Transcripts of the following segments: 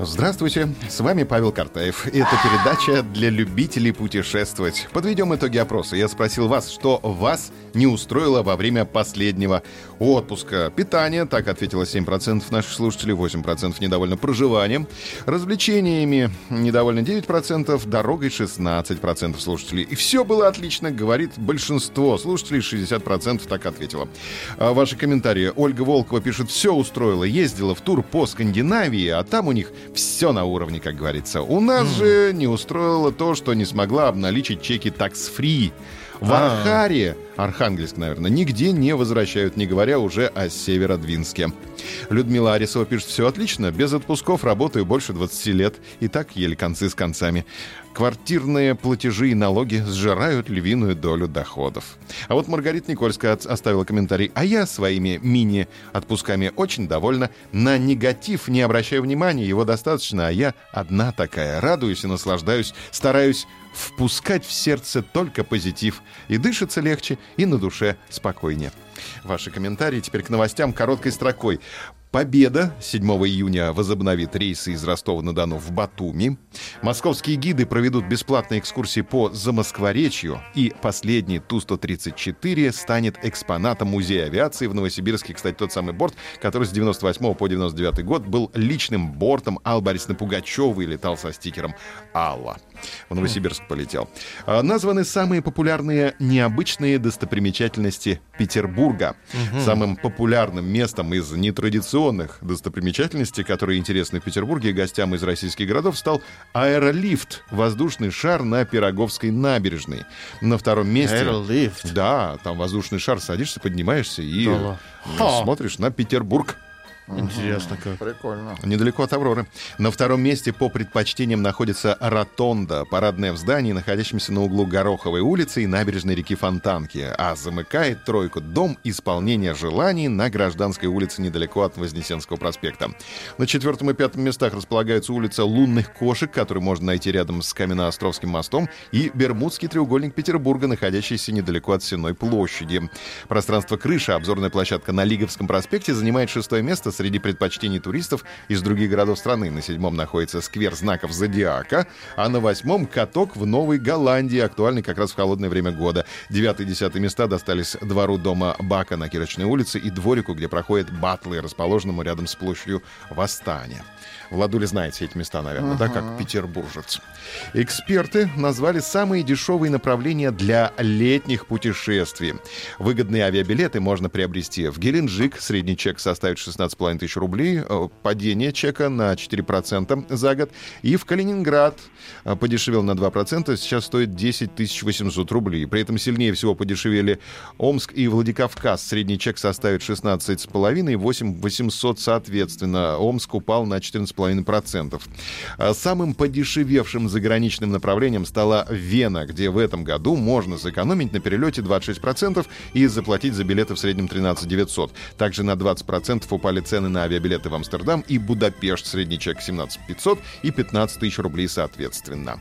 Здравствуйте, с вами Павел Картаев. И это передача для любителей путешествовать. Подведем итоги опроса. Я спросил вас, что вас не устроило во время последнего отпуска. Питание, так ответило 7% наших слушателей, 8% недовольно проживанием. Развлечениями недовольно 9%, дорогой 16% слушателей. И все было отлично, говорит большинство слушателей, 60% так ответило. А ваши комментарии. Ольга Волкова пишет, все устроило. Ездила в тур по Скандинавии, а там у них все на уровне, как говорится. У нас mm. же не устроило то, что не смогла обналичить чеки такс-фри. В а. Архаре, Архангельск, наверное, нигде не возвращают, не говоря уже о Северодвинске. Людмила Арисова пишет, все отлично, без отпусков работаю больше 20 лет, и так еле концы с концами. Квартирные платежи и налоги сжирают львиную долю доходов. А вот Маргарита Никольская оставила комментарий. А я своими мини-отпусками очень довольна. На негатив не обращаю внимания, его достаточно, а я одна такая. Радуюсь и наслаждаюсь, стараюсь впускать в сердце только позитив. И дышится легче, и на душе спокойнее. Ваши комментарии теперь к новостям короткой строкой. Победа 7 июня возобновит рейсы из Ростова-на-Дону в Батуми. Московские гиды проведут бесплатные экскурсии по Замоскворечью. И последний Ту-134 станет экспонатом музея авиации в Новосибирске. Кстати, тот самый борт, который с 98 по 99 год был личным бортом Аллы Борисовны Пугачевой и летал со стикером «Алла». В Новосибирск полетел. А, названы самые популярные необычные достопримечательности Петербурга. Угу. Самым популярным местом из нетрадиционных достопримечательностей, которые интересны в Петербурге гостям из российских городов, стал аэролифт, воздушный шар на Пироговской набережной. На втором месте... Аэролифт? Да, там воздушный шар, садишься, поднимаешься и да. смотришь на Петербург. Интересно как. Прикольно. Недалеко от Авроры. На втором месте по предпочтениям находится Ротонда, парадная в здании, находящемся на углу Гороховой улицы и набережной реки Фонтанки. А замыкает тройку дом исполнения желаний на Гражданской улице недалеко от Вознесенского проспекта. На четвертом и пятом местах располагается улица Лунных кошек, которую можно найти рядом с Каменноостровским мостом, и Бермудский треугольник Петербурга, находящийся недалеко от Сенной площади. Пространство крыша, обзорная площадка на Лиговском проспекте, занимает шестое место среди предпочтений туристов из других городов страны. На седьмом находится сквер знаков Зодиака, а на восьмом — каток в Новой Голландии, актуальный как раз в холодное время года. Девятый и десятый места достались двору дома Бака на Кирочной улице и дворику, где проходят батлы, расположенному рядом с площадью Восстания. Владуля знает все эти места, наверное, uh-huh. да, как петербуржец. Эксперты назвали самые дешевые направления для летних путешествий. Выгодные авиабилеты можно приобрести в Геленджик. Средний чек составит 16,5 тысяч рублей. Э, падение чека на 4% за год. И в Калининград э, подешевел на 2%. Сейчас стоит 10 800 рублей. При этом сильнее всего подешевели Омск и Владикавказ. Средний чек составит 16,5 и 8 800 соответственно. Омск упал на 14,5 2,5%. А самым подешевевшим заграничным направлением стала Вена, где в этом году можно сэкономить на перелете 26% и заплатить за билеты в среднем 13 900. Также на 20% упали цены на авиабилеты в Амстердам и Будапешт. Средний чек 17 500 и 15 тысяч рублей соответственно.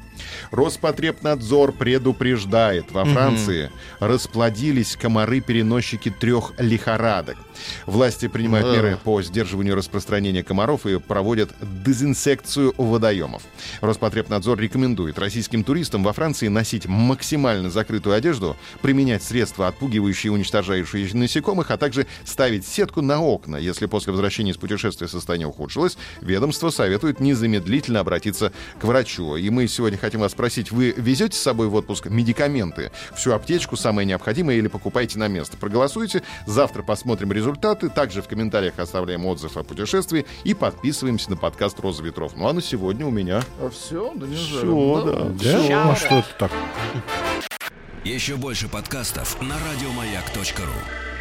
Роспотребнадзор предупреждает. Во Франции mm-hmm. расплодились комары-переносчики трех лихорадок. Власти принимают yeah. меры по сдерживанию распространения комаров и проводят дезинсекцию водоемов. Роспотребнадзор рекомендует российским туристам во Франции носить максимально закрытую одежду, применять средства, отпугивающие и уничтожающие насекомых, а также ставить сетку на окна. Если после возвращения из путешествия состояние ухудшилось, ведомство советует незамедлительно обратиться к врачу. И мы сегодня хотим вас спросить, вы везете с собой в отпуск медикаменты, всю аптечку, самое необходимое, или покупаете на место? Проголосуйте. Завтра посмотрим результаты. Также в комментариях оставляем отзыв о путешествии и подписываемся на подкаст «Роза ветров». Ну а на сегодня у меня... А все? Да не Все, да. да. да? А что это так? Еще больше подкастов на радиомаяк.ру